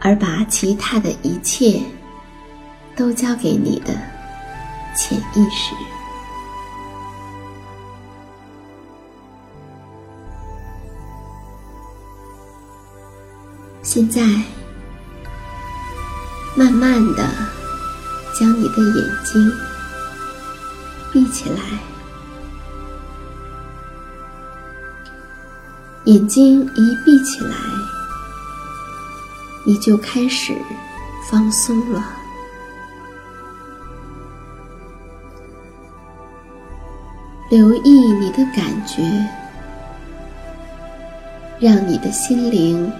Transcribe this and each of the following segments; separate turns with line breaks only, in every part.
而把其他的一切都交给你的潜意识。现在，慢慢的将你的眼睛闭起来，眼睛一闭起来。你就开始放松了，留意你的感觉，让你的心灵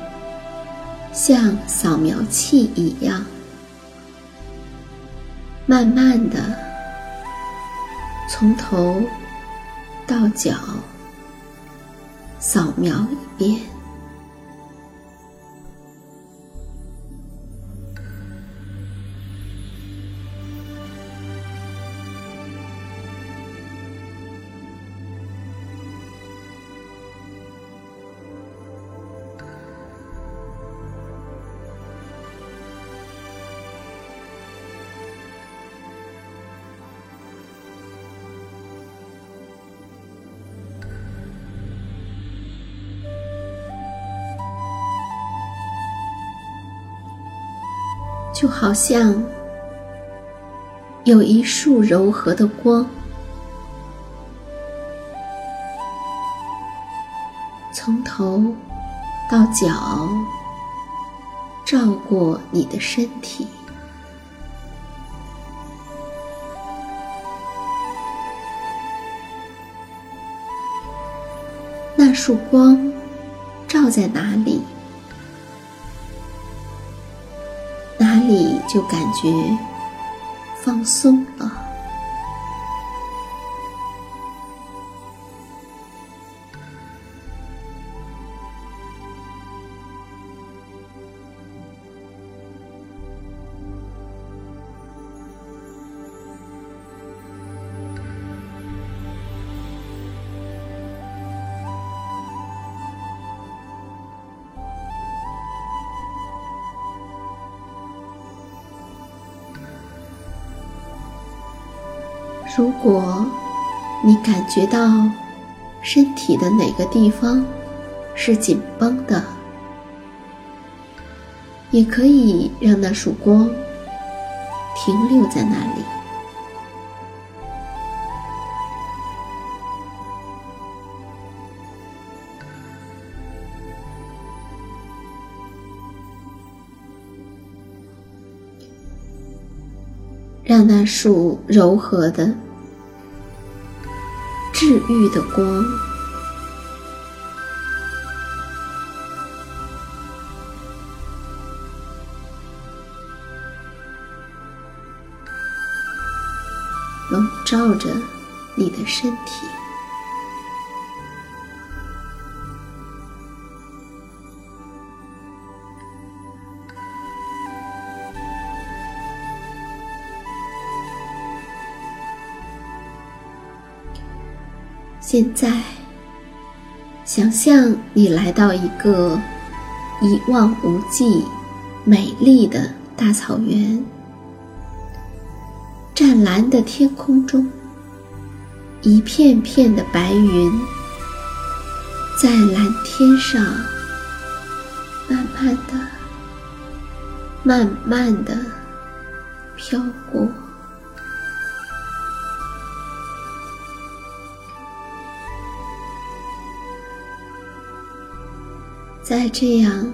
像扫描器一样，慢慢的从头到脚扫描一遍。就好像有一束柔和的光，从头到脚照过你的身体，那束光照在哪里？就感觉放松了。如果你感觉到身体的哪个地方是紧绷的，也可以让那束光停留在那里。让那束柔和的、治愈的光，笼罩着你的身体。现在，想象你来到一个一望无际、美丽的大草原，湛蓝的天空中，一片片的白云在蓝天上慢慢的、慢慢的飘过。在这样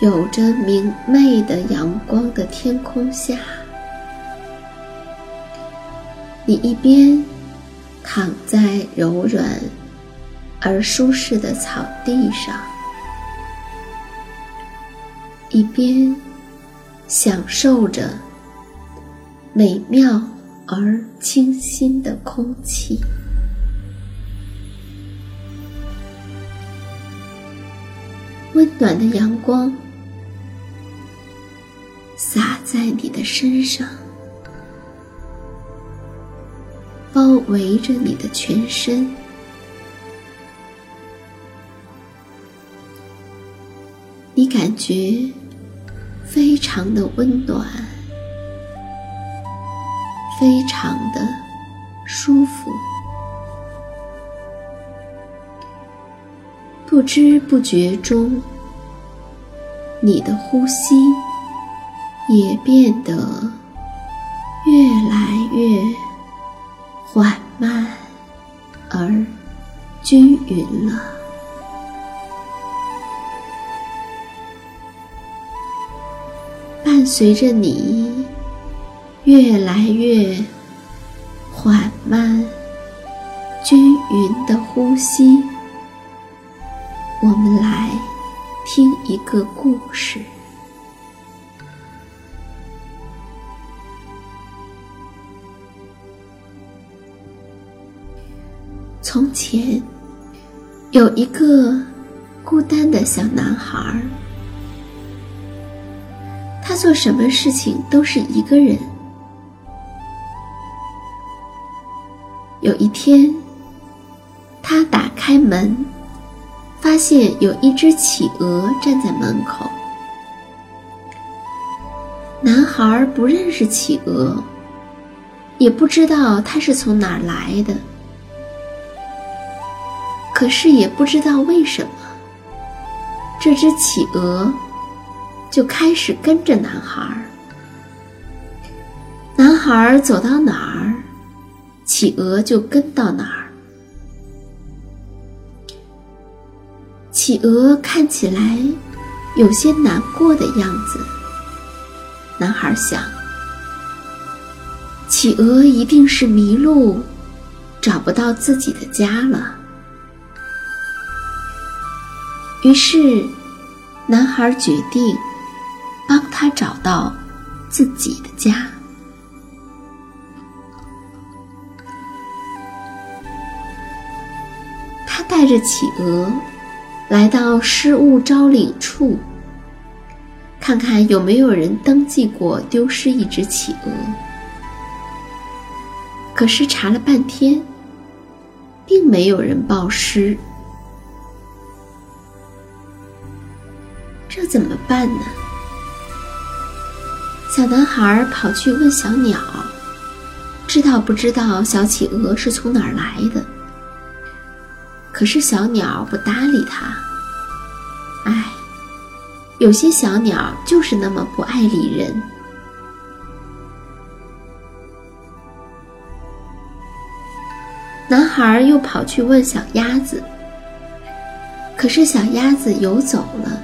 有着明媚的阳光的天空下，你一边躺在柔软而舒适的草地上，一边享受着美妙而清新的空气。温暖的阳光洒在你的身上，包围着你的全身。你感觉非常的温暖，非常的舒服。不知不觉中，你的呼吸也变得越来越缓慢而均匀了。伴随着你越来越缓慢、均匀的呼吸。我们来听一个故事。从前，有一个孤单的小男孩，他做什么事情都是一个人。有一天，他打开门。发现有一只企鹅站在门口。男孩不认识企鹅，也不知道它是从哪儿来的。可是也不知道为什么，这只企鹅就开始跟着男孩。男孩走到哪儿，企鹅就跟到哪儿。企鹅看起来有些难过的样子。男孩想，企鹅一定是迷路，找不到自己的家了。于是，男孩决定帮他找到自己的家。他带着企鹅。来到失物招领处，看看有没有人登记过丢失一只企鹅。可是查了半天，并没有人报失。这怎么办呢？小男孩跑去问小鸟，知道不知道小企鹅是从哪儿来的。可是小鸟不搭理它。唉，有些小鸟就是那么不爱理人。男孩又跑去问小鸭子，可是小鸭子游走了。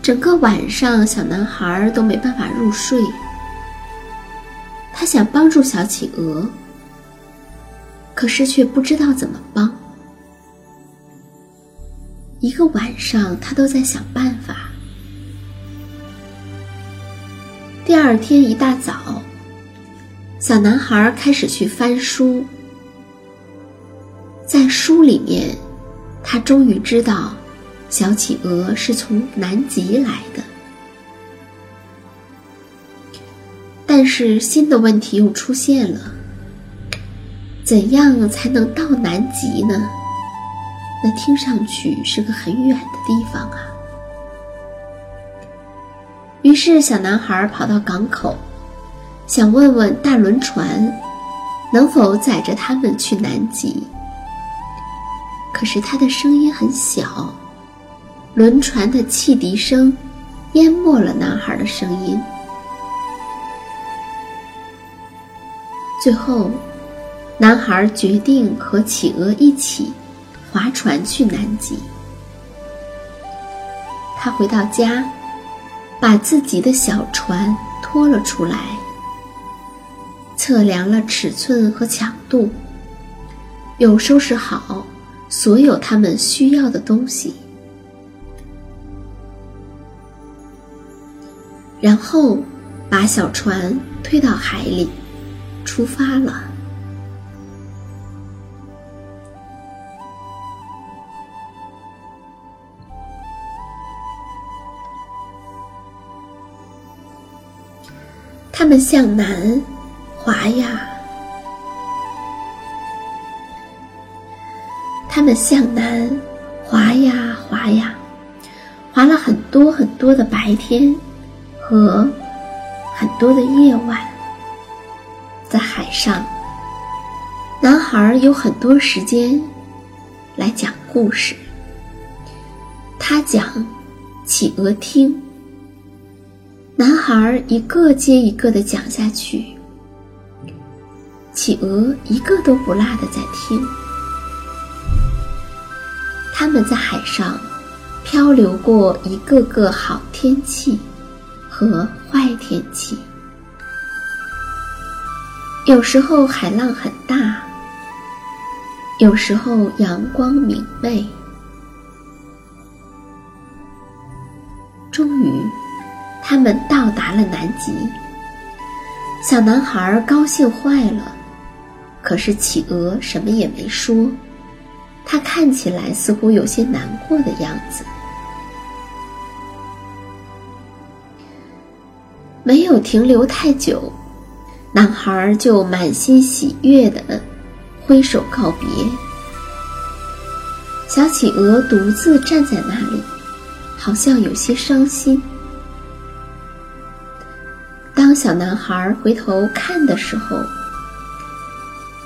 整个晚上，小男孩都没办法入睡。他想帮助小企鹅，可是却不知道怎么帮。一个晚上，他都在想办法。第二天一大早。小男孩开始去翻书，在书里面，他终于知道，小企鹅是从南极来的。但是新的问题又出现了：怎样才能到南极呢？那听上去是个很远的地方啊。于是，小男孩跑到港口。想问问大轮船能否载着他们去南极？可是他的声音很小，轮船的汽笛声淹没了男孩的声音。最后，男孩决定和企鹅一起划船去南极。他回到家，把自己的小船拖了出来。测量了尺寸和强度，又收拾好所有他们需要的东西，然后把小船推到海里，出发了。他们向南。划呀，他们向南划呀划呀，划了很多很多的白天和很多的夜晚，在海上，男孩有很多时间来讲故事。他讲，企鹅听，男孩一个接一个的讲下去。企鹅一个都不落的在听，他们在海上漂流过一个个好天气和坏天气，有时候海浪很大，有时候阳光明媚。终于，他们到达了南极。小男孩高兴坏了。可是企鹅什么也没说，它看起来似乎有些难过的样子。没有停留太久，男孩就满心喜悦的挥手告别。小企鹅独自站在那里，好像有些伤心。当小男孩回头看的时候，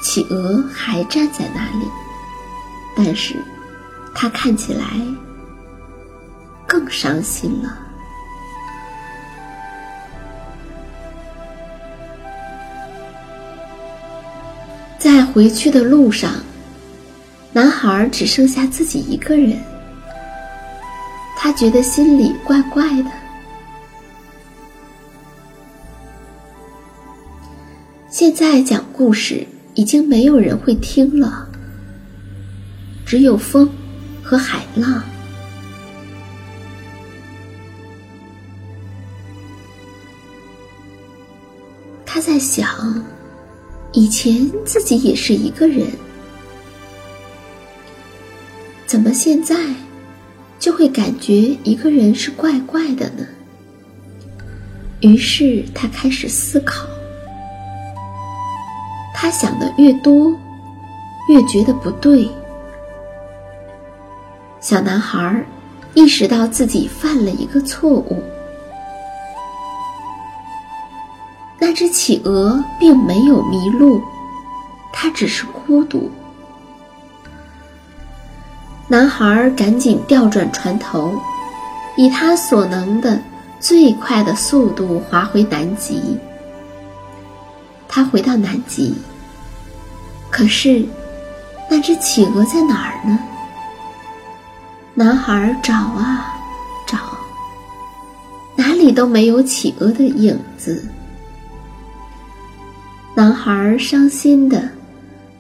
企鹅还站在那里，但是，他看起来更伤心了。在回去的路上，男孩只剩下自己一个人，他觉得心里怪怪的。现在讲故事。已经没有人会听了，只有风和海浪。他在想，以前自己也是一个人，怎么现在就会感觉一个人是怪怪的呢？于是他开始思考。他想的越多，越觉得不对。小男孩意识到自己犯了一个错误。那只企鹅并没有迷路，它只是孤独。男孩赶紧调转船头，以他所能的最快的速度划回南极。他回到南极，可是那只企鹅在哪儿呢？男孩找啊找，哪里都没有企鹅的影子。男孩伤心的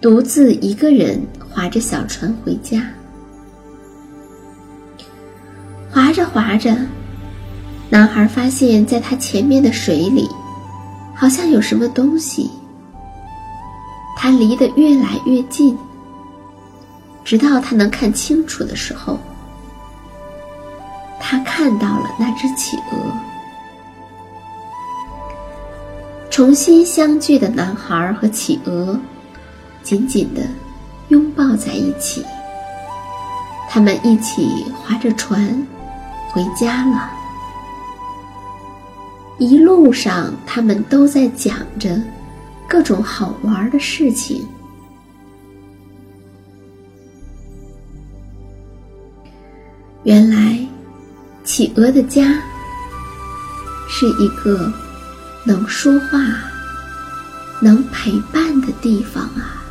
独自一个人划着小船回家。划着划着，男孩发现，在他前面的水里，好像有什么东西。他离得越来越近，直到他能看清楚的时候。他看到了那只企鹅。重新相聚的男孩和企鹅紧紧的拥抱在一起。他们一起划着船回家了。一路上，他们都在讲着各种好玩的事情。原来。企鹅的家是一个能说话、能陪伴的地方啊。